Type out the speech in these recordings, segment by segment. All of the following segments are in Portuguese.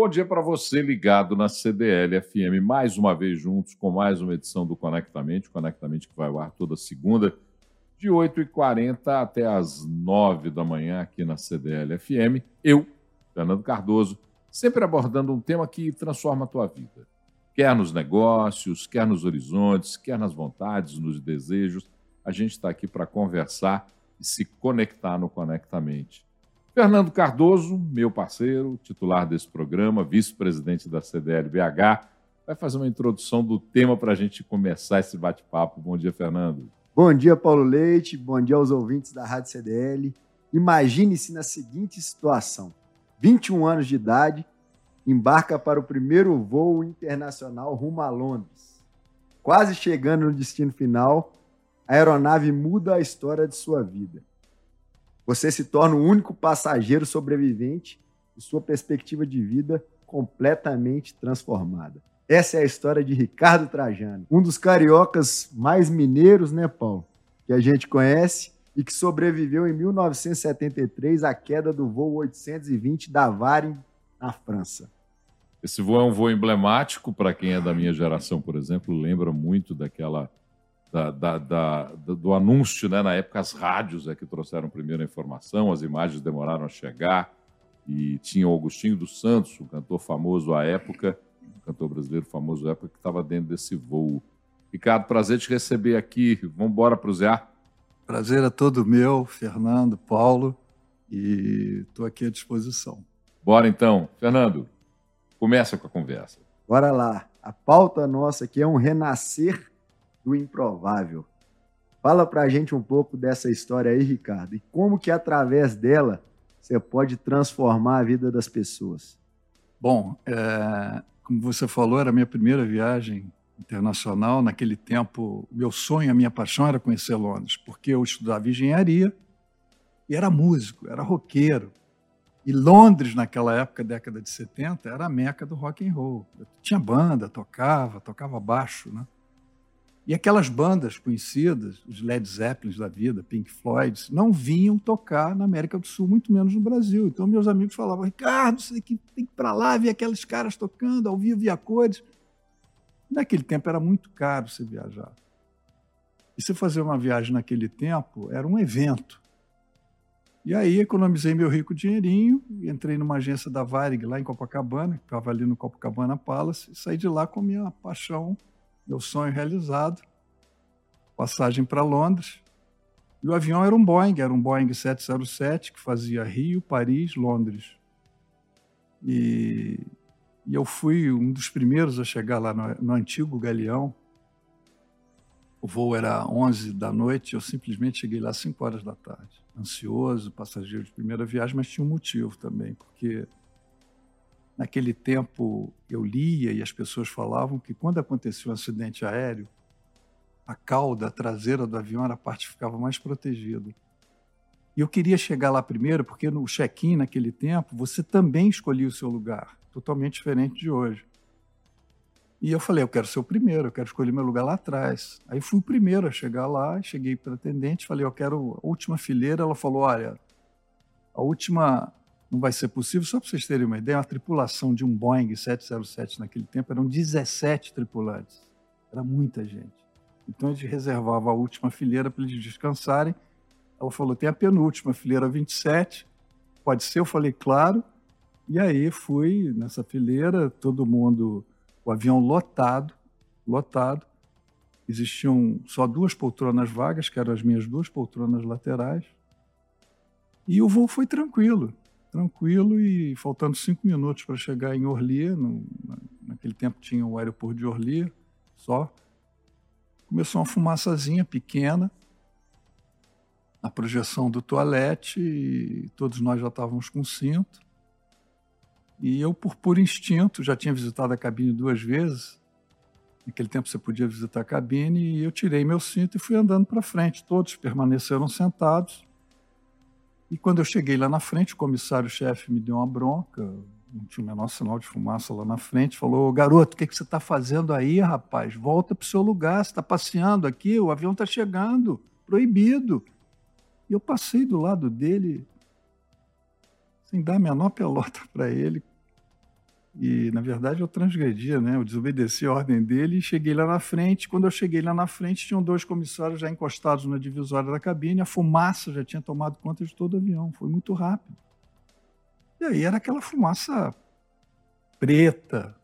Bom dia para você ligado na CDL FM, mais uma vez juntos com mais uma edição do Conectamente, Conectamente que vai ao ar toda segunda, de 8h40 até as 9 da manhã aqui na CDL FM. Eu, Fernando Cardoso, sempre abordando um tema que transforma a tua vida. Quer nos negócios, quer nos horizontes, quer nas vontades, nos desejos, a gente está aqui para conversar e se conectar no Conectamente. Fernando Cardoso, meu parceiro, titular desse programa, vice-presidente da CDL-BH, vai fazer uma introdução do tema para a gente começar esse bate-papo. Bom dia, Fernando. Bom dia, Paulo Leite. Bom dia aos ouvintes da Rádio CDL. Imagine-se na seguinte situação: 21 anos de idade, embarca para o primeiro voo internacional rumo a Londres. Quase chegando no destino final, a aeronave muda a história de sua vida. Você se torna o único passageiro sobrevivente e sua perspectiva de vida completamente transformada. Essa é a história de Ricardo Trajano, um dos cariocas mais mineiros, né, Paulo? Que a gente conhece e que sobreviveu em 1973 à queda do voo 820 da Varig na França. Esse voo é um voo emblemático para quem é da minha geração, por exemplo, lembra muito daquela da, da, da, do anúncio, né? Na época, as rádios é que trouxeram primeiro a informação, as imagens demoraram a chegar. E tinha o Augustinho dos Santos, um cantor famoso à época, um cantor brasileiro famoso à época, que estava dentro desse voo. Ricardo, prazer te receber aqui. Vamos embora para o Zé. Prazer é todo meu, Fernando, Paulo, e estou aqui à disposição. Bora então. Fernando, começa com a conversa. Bora lá. A pauta nossa aqui é um renascer do improvável. Fala para a gente um pouco dessa história aí, Ricardo, e como que através dela você pode transformar a vida das pessoas. Bom, é, como você falou, era a minha primeira viagem internacional. Naquele tempo, meu sonho, a minha paixão era conhecer Londres, porque eu estudava engenharia e era músico, era roqueiro. E Londres, naquela época, década de 70, era a meca do rock and roll. Eu tinha banda, tocava, tocava baixo, né? E aquelas bandas conhecidas, os Led Zeppelin da vida, Pink Floyd, não vinham tocar na América do Sul, muito menos no Brasil. Então meus amigos falavam, Ricardo, você tem que ir para lá ver aqueles caras tocando ao vivo e a cores. Naquele tempo era muito caro você viajar. E se fazer uma viagem naquele tempo era um evento. E aí economizei meu rico dinheirinho, entrei numa agência da Varig lá em Copacabana, que estava ali no Copacabana Palace, e saí de lá com minha paixão meu sonho realizado. Passagem para Londres. E o avião era um Boeing, era um Boeing 707 que fazia Rio, Paris, Londres. E, e eu fui um dos primeiros a chegar lá no, no antigo Galeão. O voo era 11 da noite, eu simplesmente cheguei lá às 5 horas da tarde. Ansioso, passageiro de primeira viagem, mas tinha um motivo também, porque Naquele tempo eu lia e as pessoas falavam que quando acontecia um acidente aéreo, a cauda traseira do avião era a parte que ficava mais protegida. E eu queria chegar lá primeiro, porque no check-in naquele tempo você também escolhia o seu lugar, totalmente diferente de hoje. E eu falei, eu quero ser o primeiro, eu quero escolher meu lugar lá atrás. Aí fui o primeiro a chegar lá, cheguei para a atendente, falei, eu quero a última fileira. Ela falou, olha, a última não vai ser possível. Só para vocês terem uma ideia, a tripulação de um Boeing 707 naquele tempo eram 17 tripulantes. Era muita gente. Então a gente reservava a última fileira para eles descansarem. Ela falou: tem a penúltima fileira 27. Pode ser? Eu falei: claro. E aí fui nessa fileira, todo mundo, o avião lotado, lotado. Existiam só duas poltronas vagas, que eram as minhas duas poltronas laterais. E o voo foi tranquilo tranquilo e faltando cinco minutos para chegar em Orly, no, naquele tempo tinha o aeroporto de Orly só, começou uma fumaçazinha pequena, a projeção do toalete, e todos nós já estávamos com cinto. E eu, por puro instinto, já tinha visitado a cabine duas vezes. Naquele tempo você podia visitar a cabine, e eu tirei meu cinto e fui andando para frente. Todos permaneceram sentados. E quando eu cheguei lá na frente, o comissário-chefe me deu uma bronca, não tinha o menor sinal de fumaça lá na frente, falou: Garoto, o que, que você está fazendo aí, rapaz? Volta para o seu lugar, você está passeando aqui, o avião está chegando, proibido. E eu passei do lado dele, sem dar a menor pelota para ele, E, na verdade, eu transgredia, né? Eu desobedeci a ordem dele e cheguei lá na frente. Quando eu cheguei lá na frente, tinham dois comissários já encostados na divisória da cabine. A fumaça já tinha tomado conta de todo o avião. Foi muito rápido. E aí era aquela fumaça preta,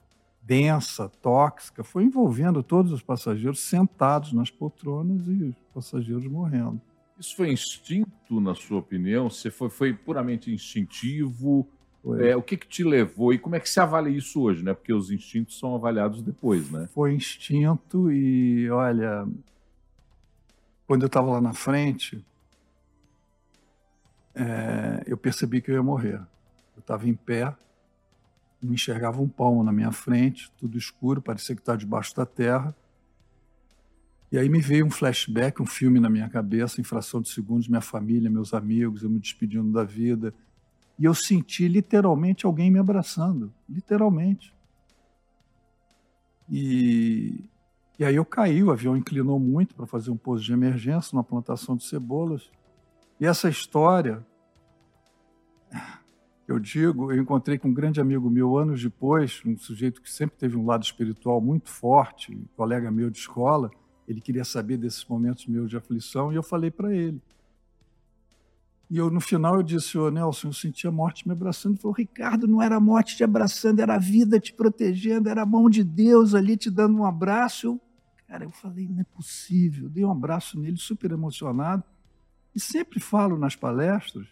densa, tóxica. Foi envolvendo todos os passageiros sentados nas poltronas e os passageiros morrendo. Isso foi instinto, na sua opinião? Você foi, foi puramente instintivo? É, o que, que te levou e como é que se avalia isso hoje, né? Porque os instintos são avaliados depois, né? Foi instinto e, olha, quando eu estava lá na frente, é, eu percebi que eu ia morrer. Eu estava em pé, não enxergava um palmo na minha frente, tudo escuro, parecia que estava debaixo da terra. E aí me veio um flashback, um filme na minha cabeça, em fração de segundos, minha família, meus amigos, eu me despedindo da vida e eu senti literalmente alguém me abraçando, literalmente. E, e aí eu caí, o avião inclinou muito para fazer um pouso de emergência numa plantação de cebolas. E essa história, eu digo, eu encontrei com um grande amigo meu anos depois, um sujeito que sempre teve um lado espiritual muito forte, um colega meu de escola. Ele queria saber desses momentos meus de aflição e eu falei para ele. E eu, no final, eu disse, ô Nelson, eu senti a morte me abraçando. Ele falou, Ricardo, não era a morte te abraçando, era a vida te protegendo, era a mão de Deus ali te dando um abraço. Eu, cara, eu falei, não é possível. Dei um abraço nele, super emocionado. E sempre falo nas palestras,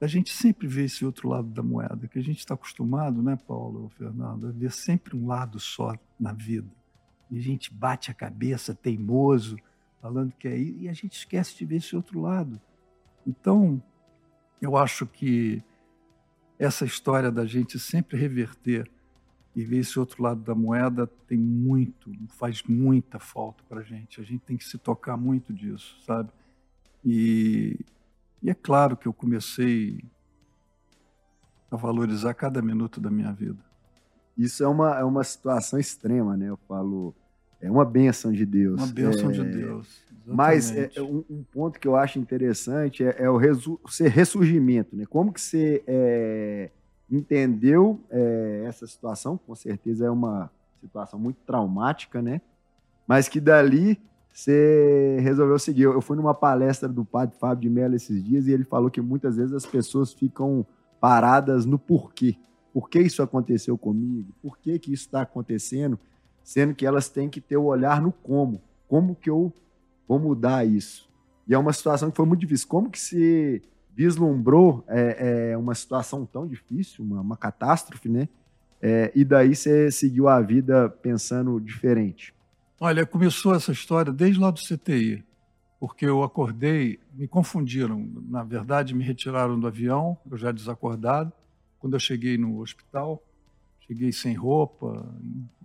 a gente sempre vê esse outro lado da moeda, que a gente está acostumado, né, Paulo Fernando, a ver sempre um lado só na vida. E a gente bate a cabeça, teimoso, falando que é isso, e a gente esquece de ver esse outro lado. Então, eu acho que essa história da gente sempre reverter e ver esse outro lado da moeda tem muito, faz muita falta para a gente. A gente tem que se tocar muito disso, sabe? E, e é claro que eu comecei a valorizar cada minuto da minha vida. Isso é uma, é uma situação extrema, né? Eu falo, é uma benção de Deus. Uma benção é, de Deus. Exatamente. Mas é, é, um, um, ponto que eu acho interessante é, é o resu ser ressurgimento. Né? Como que você é, entendeu é, essa situação? Com certeza é uma situação muito traumática, né? Mas que dali você resolveu seguir. Eu fui numa palestra do padre Fábio de Mello esses dias e ele falou que muitas vezes as pessoas ficam paradas no porquê. Por que isso aconteceu comigo? Por que, que isso está acontecendo? Sendo que elas têm que ter o olhar no como. Como que eu vou mudar isso? E é uma situação que foi muito difícil. Como que se vislumbrou é, é uma situação tão difícil, uma, uma catástrofe, né? É, e daí você seguiu a vida pensando diferente? Olha, começou essa história desde lá do CTI, porque eu acordei, me confundiram. Na verdade, me retiraram do avião, eu já desacordado. Quando eu cheguei no hospital, cheguei sem roupa,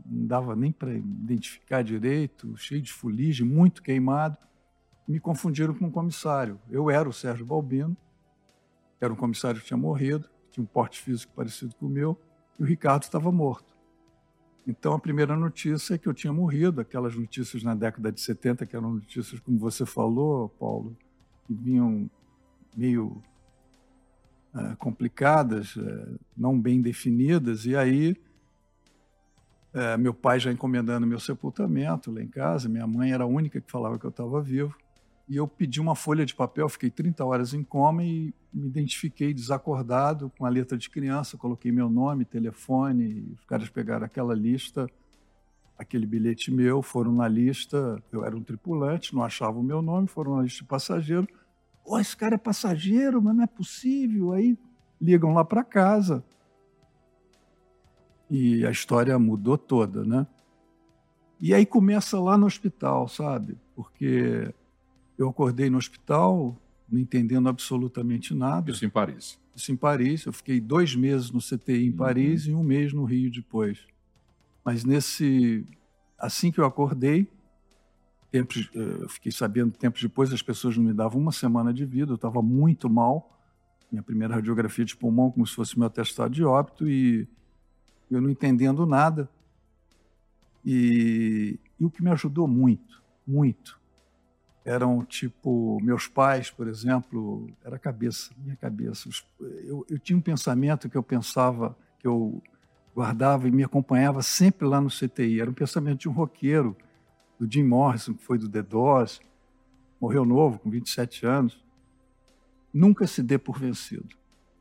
não dava nem para identificar direito, cheio de fuligem, muito queimado. Me confundiram com um comissário. Eu era o Sérgio Balbino, era um comissário que tinha morrido, tinha um porte físico parecido com o meu, e o Ricardo estava morto. Então, a primeira notícia é que eu tinha morrido, aquelas notícias na década de 70, que eram notícias, como você falou, Paulo, que vinham meio uh, complicadas, uh, não bem definidas, e aí é, meu pai já encomendando meu sepultamento lá em casa, minha mãe era a única que falava que eu estava vivo. E eu pedi uma folha de papel, fiquei 30 horas em coma e me identifiquei desacordado com a letra de criança, coloquei meu nome, telefone, os caras pegaram aquela lista, aquele bilhete meu, foram na lista, eu era um tripulante, não achavam o meu nome, foram na lista de passageiro. Oh, esse cara é passageiro, mas não é possível. Aí ligam lá para casa, e a história mudou toda, né? E aí começa lá no hospital, sabe? Porque eu acordei no hospital, não entendendo absolutamente nada. Isso em Paris. Isso em Paris. Eu fiquei dois meses no CTI em uhum. Paris e um mês no Rio depois. Mas nesse, assim que eu acordei, tempos, eh, eu fiquei sabendo tempos depois, as pessoas não me davam uma semana de vida. Eu estava muito mal. Minha primeira radiografia de pulmão, como se fosse meu atestado de óbito e eu não entendendo nada. E, e o que me ajudou muito, muito, eram tipo meus pais, por exemplo, era a cabeça, minha cabeça. Eu, eu tinha um pensamento que eu pensava que eu guardava e me acompanhava sempre lá no CTI. Era um pensamento de um roqueiro, do Jim Morrison, que foi do The Doors, morreu novo, com 27 anos. Nunca se dê por vencido.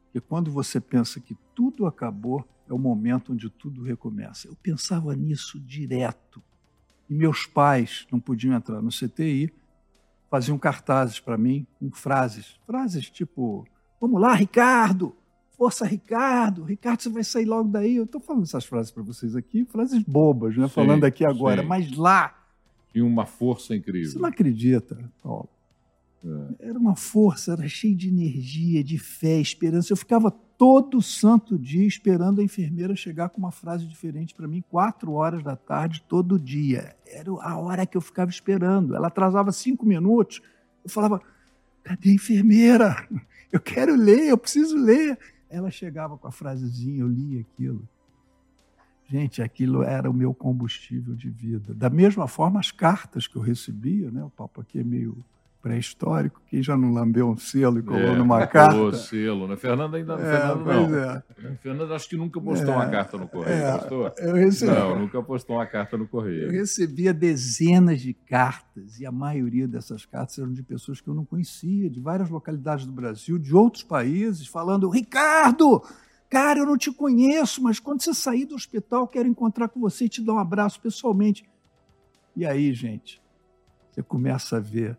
Porque quando você pensa que tudo acabou, é o momento onde tudo recomeça. Eu pensava nisso direto. E meus pais não podiam entrar no CTI, faziam cartazes para mim com frases. Frases tipo: Vamos lá, Ricardo! Força, Ricardo! Ricardo, você vai sair logo daí. Eu estou falando essas frases para vocês aqui, frases bobas, né? Sim, falando aqui agora, sim. mas lá. Tinha uma força incrível. Você não acredita, Paulo? É. Era uma força, era cheio de energia, de fé, esperança. Eu ficava todo santo dia esperando a enfermeira chegar com uma frase diferente para mim, quatro horas da tarde, todo dia. Era a hora que eu ficava esperando. Ela atrasava cinco minutos. Eu falava: cadê a enfermeira? Eu quero ler, eu preciso ler. Ela chegava com a frasezinha, eu lia aquilo. Gente, aquilo era o meu combustível de vida. Da mesma forma, as cartas que eu recebia, né? O papo aqui é meio pré-histórico, quem já não lambeu um selo e colou é, numa carta. Colou selo, né? Fernando ainda é, Fernando não. É. Fernando acho que nunca postou é, uma carta no correio, é, postou? Eu recebi, não, nunca postou uma carta no correio. Eu recebia dezenas de cartas e a maioria dessas cartas eram de pessoas que eu não conhecia, de várias localidades do Brasil, de outros países, falando: "Ricardo, cara, eu não te conheço, mas quando você sair do hospital, quero encontrar com você e te dar um abraço pessoalmente". E aí, gente, você começa a ver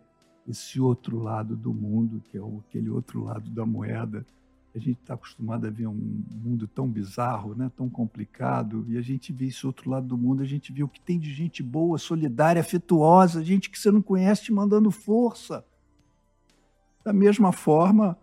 esse outro lado do mundo, que é aquele outro lado da moeda. A gente está acostumado a ver um mundo tão bizarro, né? tão complicado, e a gente vê esse outro lado do mundo, a gente vê o que tem de gente boa, solidária, afetuosa, gente que você não conhece te mandando força. Da mesma forma,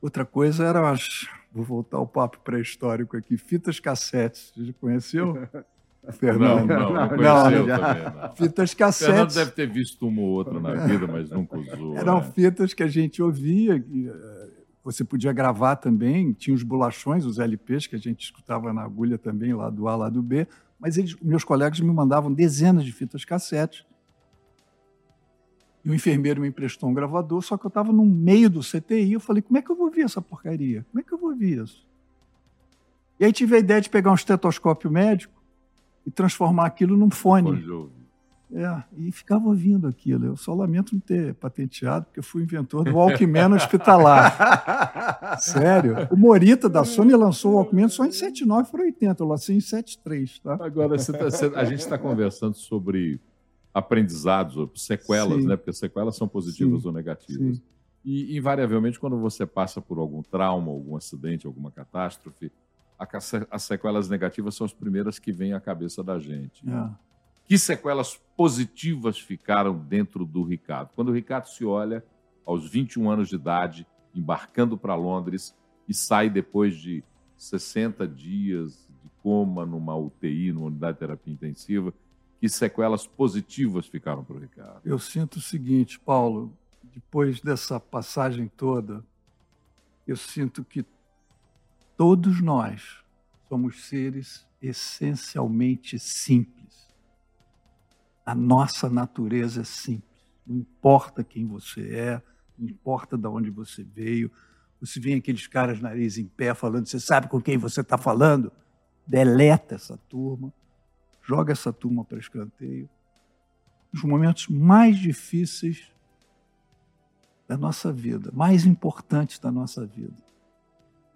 outra coisa era as. Vou voltar ao papo pré-histórico aqui, fitas cassetes. Você já conheceu? Fernando. Não, não, não, não, também, não. Fitas cassetes. Fernando deve ter visto uma ou outra na vida, mas nunca usou. Eram né? fitas que a gente ouvia, eh, você podia gravar também, tinha os bolachões, os LPs que a gente escutava na agulha também, lá do A, lá do B, mas eles, meus colegas me mandavam dezenas de fitas cassetes. E o enfermeiro me emprestou um gravador, só que eu estava no meio do CTI, eu falei, como é que eu vou ouvir essa porcaria? Como é que eu vou ouvir isso? E aí tive a ideia de pegar um estetoscópio médico, e transformar aquilo num fone. É, e ficava ouvindo aquilo. Eu só lamento não ter patenteado, porque eu fui inventor do Walkman hospitalar. Sério. O Morita da Sony lançou o Walkman só em 79 para 80, eu lancei em 73. Tá? Agora, você tá, você, a gente está conversando sobre aprendizados, sequelas, Sim. né? Porque sequelas são positivas Sim. ou negativas. Sim. E, invariavelmente, quando você passa por algum trauma, algum acidente, alguma catástrofe, as sequelas negativas são as primeiras que vêm à cabeça da gente. É. Que sequelas positivas ficaram dentro do Ricardo? Quando o Ricardo se olha aos 21 anos de idade, embarcando para Londres e sai depois de 60 dias de coma numa UTI, numa unidade de terapia intensiva, que sequelas positivas ficaram para o Ricardo? Eu sinto o seguinte, Paulo, depois dessa passagem toda, eu sinto que Todos nós somos seres essencialmente simples. A nossa natureza é simples. Não importa quem você é, não importa de onde você veio. Você vê aqueles caras nariz em pé falando, você sabe com quem você está falando? Deleta essa turma, joga essa turma para escanteio. Os momentos mais difíceis da nossa vida, mais importantes da nossa vida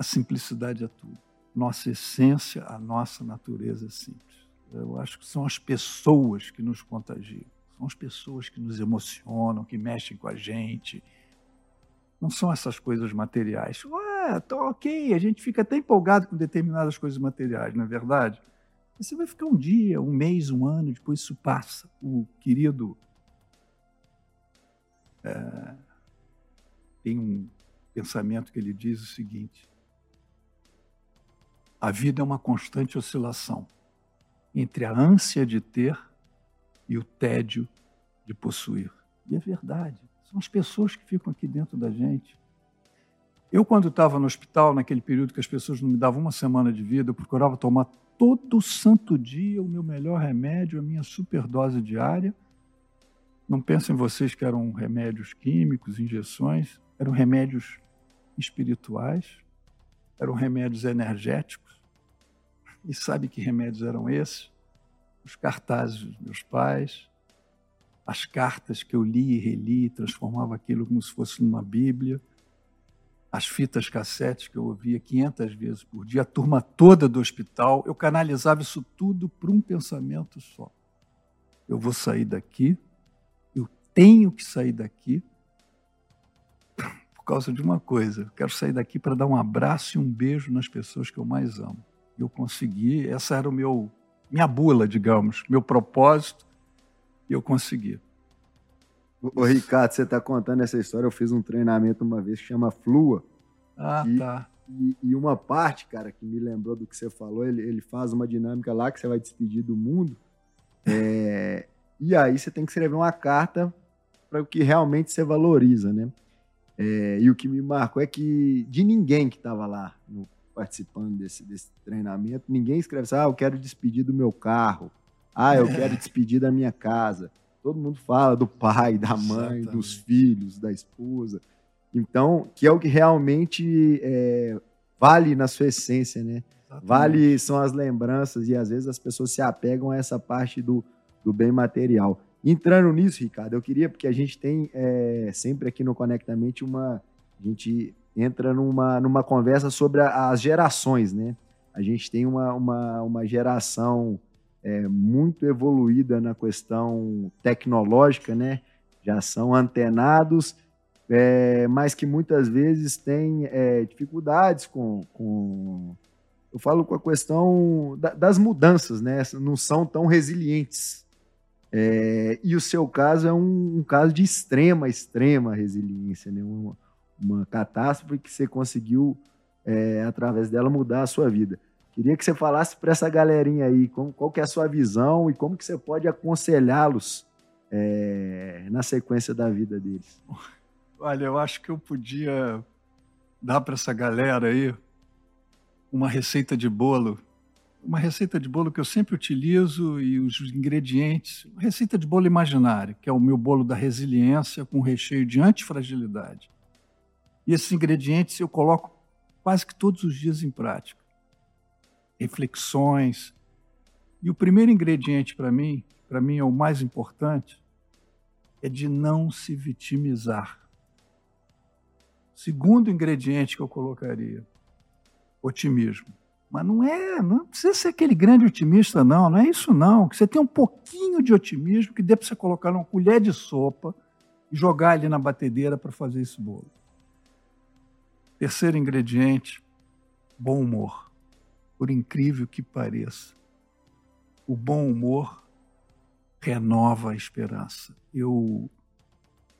a simplicidade é tudo. Nossa essência, a nossa natureza é simples. Eu acho que são as pessoas que nos contagiam. São as pessoas que nos emocionam, que mexem com a gente. Não são essas coisas materiais. Ué, tá ok, a gente fica até empolgado com determinadas coisas materiais, não é verdade? Você vai ficar um dia, um mês, um ano, depois isso passa. O querido. É, tem um pensamento que ele diz o seguinte: a vida é uma constante oscilação entre a ânsia de ter e o tédio de possuir. E é verdade. São as pessoas que ficam aqui dentro da gente. Eu, quando estava no hospital, naquele período que as pessoas não me davam uma semana de vida, eu procurava tomar todo santo dia o meu melhor remédio, a minha superdose diária. Não pensem vocês que eram remédios químicos, injeções, eram remédios espirituais, eram remédios energéticos, E sabe que remédios eram esses? Os cartazes dos meus pais, as cartas que eu li e reli, transformava aquilo como se fosse numa Bíblia, as fitas cassetes que eu ouvia 500 vezes por dia, a turma toda do hospital, eu canalizava isso tudo para um pensamento só. Eu vou sair daqui, eu tenho que sair daqui por causa de uma coisa. Eu quero sair daqui para dar um abraço e um beijo nas pessoas que eu mais amo. Eu consegui, essa era o meu minha bula, digamos, meu propósito, e eu consegui. Ô, Ricardo, você está contando essa história. Eu fiz um treinamento uma vez que chama Flua. Ah, e, tá. E, e, uma parte, cara, que me lembrou do que você falou, ele, ele faz uma dinâmica lá que você vai despedir do mundo. É, e aí você tem que escrever uma carta para o que realmente você valoriza, né? É, e o que me marcou é que de ninguém que estava lá no, participando desse, desse treinamento, ninguém escreve assim, ah, eu quero despedir do meu carro, ah, eu quero despedir da minha casa. Todo mundo fala do pai, da mãe, Exatamente. dos filhos, da esposa. Então, que é o que realmente é, vale na sua essência, né? Exatamente. Vale são as lembranças e às vezes as pessoas se apegam a essa parte do, do bem material. Entrando nisso, Ricardo, eu queria, porque a gente tem é, sempre aqui no Conectamente uma. A gente entra numa, numa conversa sobre a, as gerações, né? A gente tem uma, uma, uma geração é, muito evoluída na questão tecnológica, né? Já são antenados, é, mas que muitas vezes têm é, dificuldades com, com, Eu falo com a questão da, das mudanças, né? Não são tão resilientes. É, e o seu caso é um, um, caso de extrema, extrema resiliência, né? Uma, uma catástrofe que você conseguiu, é, através dela, mudar a sua vida. Queria que você falasse para essa galerinha aí como, qual que é a sua visão e como que você pode aconselhá-los é, na sequência da vida deles. Olha, eu acho que eu podia dar para essa galera aí uma receita de bolo, uma receita de bolo que eu sempre utilizo e os ingredientes, receita de bolo imaginário, que é o meu bolo da resiliência com recheio de antifragilidade. E esses ingredientes eu coloco quase que todos os dias em prática reflexões. E o primeiro ingrediente para mim, para mim é o mais importante, é de não se vitimizar. Segundo ingrediente que eu colocaria, otimismo. Mas não é, não precisa ser aquele grande otimista, não, não é isso não. Que você tem um pouquinho de otimismo que dê para você colocar numa colher de sopa e jogar ali na batedeira para fazer esse bolo. Terceiro ingrediente, bom humor por incrível que pareça. O bom humor renova a esperança. Eu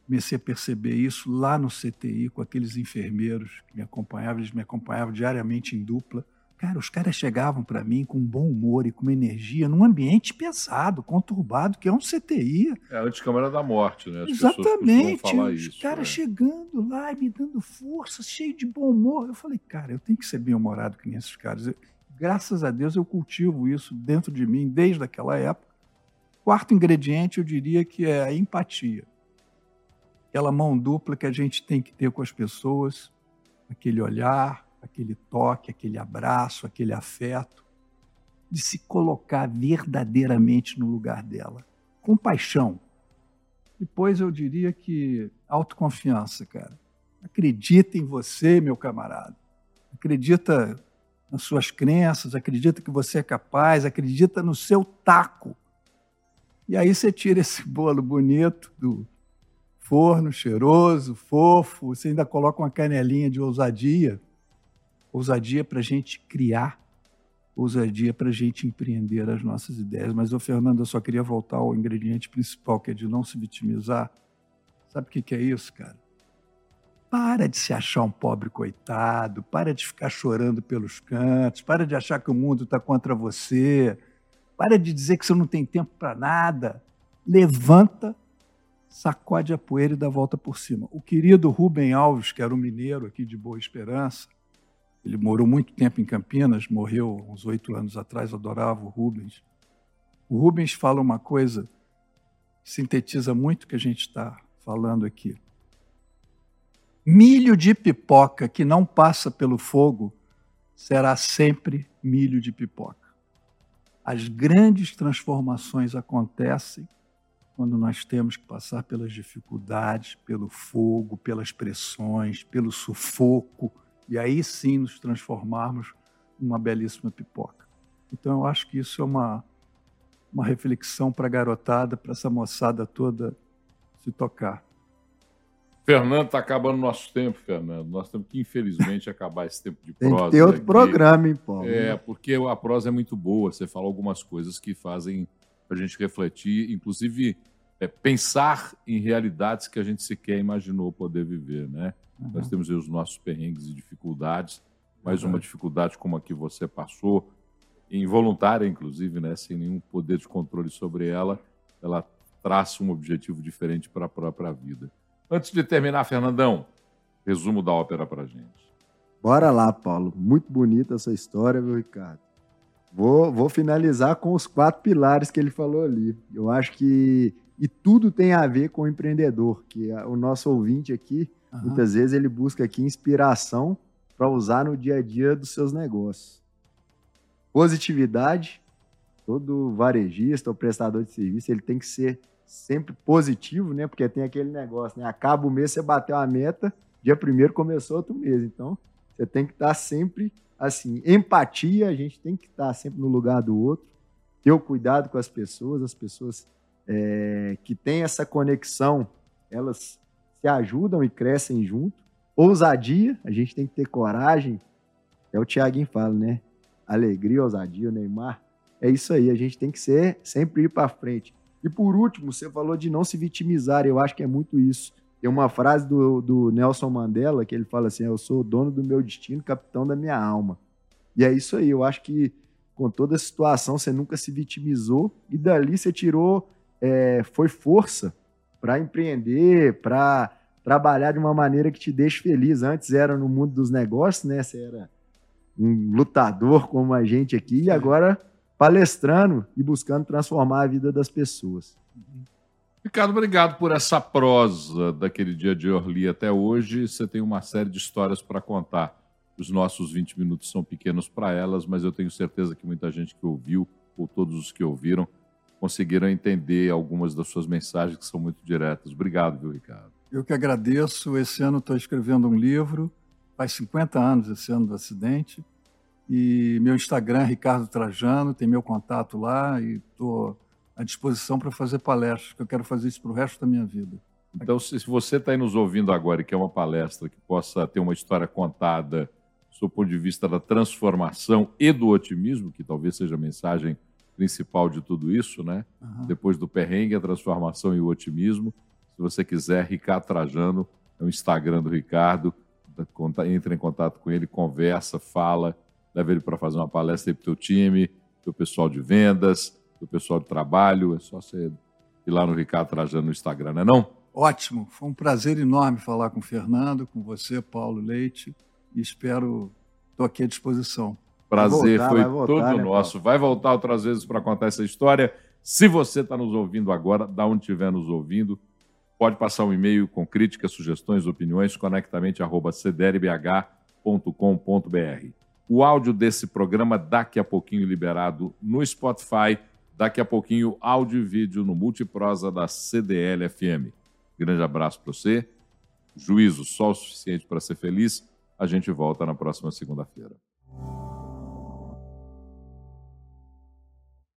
comecei a perceber isso lá no CTI com aqueles enfermeiros que me acompanhavam, eles me acompanhavam diariamente em dupla. Cara, os caras chegavam para mim com bom humor e com uma energia num ambiente pesado, conturbado, que é um CTI. É a anticâmara da morte, né? As Exatamente. Os isso, caras é. chegando lá e me dando força, cheio de bom humor. Eu falei, cara, eu tenho que ser bem-humorado com esses caras graças a Deus, eu cultivo isso dentro de mim desde aquela época. Quarto ingrediente, eu diria que é a empatia. Aquela mão dupla que a gente tem que ter com as pessoas, aquele olhar, aquele toque, aquele abraço, aquele afeto, de se colocar verdadeiramente no lugar dela. Compaixão. Depois eu diria que autoconfiança, cara. Acredita em você, meu camarada. Acredita nas suas crenças, acredita que você é capaz, acredita no seu taco. E aí você tira esse bolo bonito do forno, cheiroso, fofo, você ainda coloca uma canelinha de ousadia. Ousadia para a gente criar, ousadia para a gente empreender as nossas ideias. Mas, ô Fernando, eu só queria voltar ao ingrediente principal, que é de não se vitimizar. Sabe o que é isso, cara? Para de se achar um pobre coitado, para de ficar chorando pelos cantos, para de achar que o mundo está contra você, para de dizer que você não tem tempo para nada. Levanta, sacode a poeira e dá a volta por cima. O querido Rubem Alves, que era um mineiro aqui de Boa Esperança, ele morou muito tempo em Campinas, morreu uns oito anos atrás, adorava o Rubens. O Rubens fala uma coisa sintetiza muito o que a gente está falando aqui. Milho de pipoca que não passa pelo fogo será sempre milho de pipoca. As grandes transformações acontecem quando nós temos que passar pelas dificuldades, pelo fogo, pelas pressões, pelo sufoco, e aí sim nos transformarmos numa belíssima pipoca. Então, eu acho que isso é uma, uma reflexão para a garotada, para essa moçada toda se tocar. Fernando, está acabando nosso tempo, Fernando. Nós temos que, infelizmente, acabar esse tempo de prosa. Tem que ter outro aqui. programa, hein, Paulo? É, porque a prosa é muito boa. Você fala algumas coisas que fazem a gente refletir, inclusive é, pensar em realidades que a gente sequer imaginou poder viver, né? Uhum. Nós temos os nossos perrengues e dificuldades, mais uhum. uma dificuldade como a que você passou, involuntária, inclusive, né? Sem nenhum poder de controle sobre ela, ela traça um objetivo diferente para a própria vida. Antes de terminar, Fernandão, resumo da ópera para gente. Bora lá, Paulo. Muito bonita essa história, meu Ricardo. Vou, vou finalizar com os quatro pilares que ele falou ali. Eu acho que. E tudo tem a ver com o empreendedor, que o nosso ouvinte aqui, uhum. muitas vezes, ele busca aqui inspiração para usar no dia a dia dos seus negócios. Positividade. Todo varejista ou prestador de serviço, ele tem que ser sempre positivo, né? Porque tem aquele negócio, né? Acaba o mês, você bateu a meta, dia primeiro começou outro mês. Então, você tem que estar sempre assim. Empatia, a gente tem que estar sempre no lugar do outro, ter o cuidado com as pessoas, as pessoas é, que têm essa conexão, elas se ajudam e crescem junto. Ousadia, a gente tem que ter coragem. É o Thiaguinho fala, né? Alegria, ousadia, o Neymar. É isso aí, a gente tem que ser sempre ir para frente. E por último, você falou de não se vitimizar, eu acho que é muito isso. Tem uma frase do, do Nelson Mandela que ele fala assim: Eu sou o dono do meu destino, capitão da minha alma. E é isso aí, eu acho que com toda a situação você nunca se vitimizou e dali você tirou, é, foi força para empreender, para trabalhar de uma maneira que te deixe feliz. Antes era no mundo dos negócios, né? Você era um lutador como a gente aqui, e agora palestrando e buscando transformar a vida das pessoas. Ricardo, obrigado por essa prosa daquele dia de Orly até hoje. Você tem uma série de histórias para contar. Os nossos 20 minutos são pequenos para elas, mas eu tenho certeza que muita gente que ouviu, ou todos os que ouviram, conseguiram entender algumas das suas mensagens que são muito diretas. Obrigado, viu, Ricardo? Eu que agradeço. Esse ano estou escrevendo um livro. Faz 50 anos esse ano do acidente. E meu Instagram, Ricardo Trajano, tem meu contato lá e estou à disposição para fazer palestras, que eu quero fazer isso para o resto da minha vida. Então, se você está aí nos ouvindo agora e quer uma palestra que possa ter uma história contada do ponto de vista da transformação e do otimismo, que talvez seja a mensagem principal de tudo isso, né? Uhum. Depois do perrengue, a transformação e o otimismo. Se você quiser, Ricardo Trajano, é o Instagram do Ricardo, entre em contato com ele, conversa, fala, leva ele para fazer uma palestra aí para o teu time, o pessoal de vendas, o pessoal de trabalho. É só você ir lá no Ricardo Trajano no Instagram, não é não? Ótimo. Foi um prazer enorme falar com o Fernando, com você, Paulo Leite, e espero, estou aqui à disposição. Prazer voltar, foi voltar, todo né, nosso. Paulo? Vai voltar outras vezes para contar essa história. Se você está nos ouvindo agora, da onde estiver nos ouvindo, pode passar um e-mail com críticas, sugestões, opiniões, conectamente.cdrbh.com.br. O áudio desse programa daqui a pouquinho liberado no Spotify, daqui a pouquinho áudio e vídeo no Multiprosa da CDL FM. Grande abraço para você. Juízo só o suficiente para ser feliz. A gente volta na próxima segunda-feira.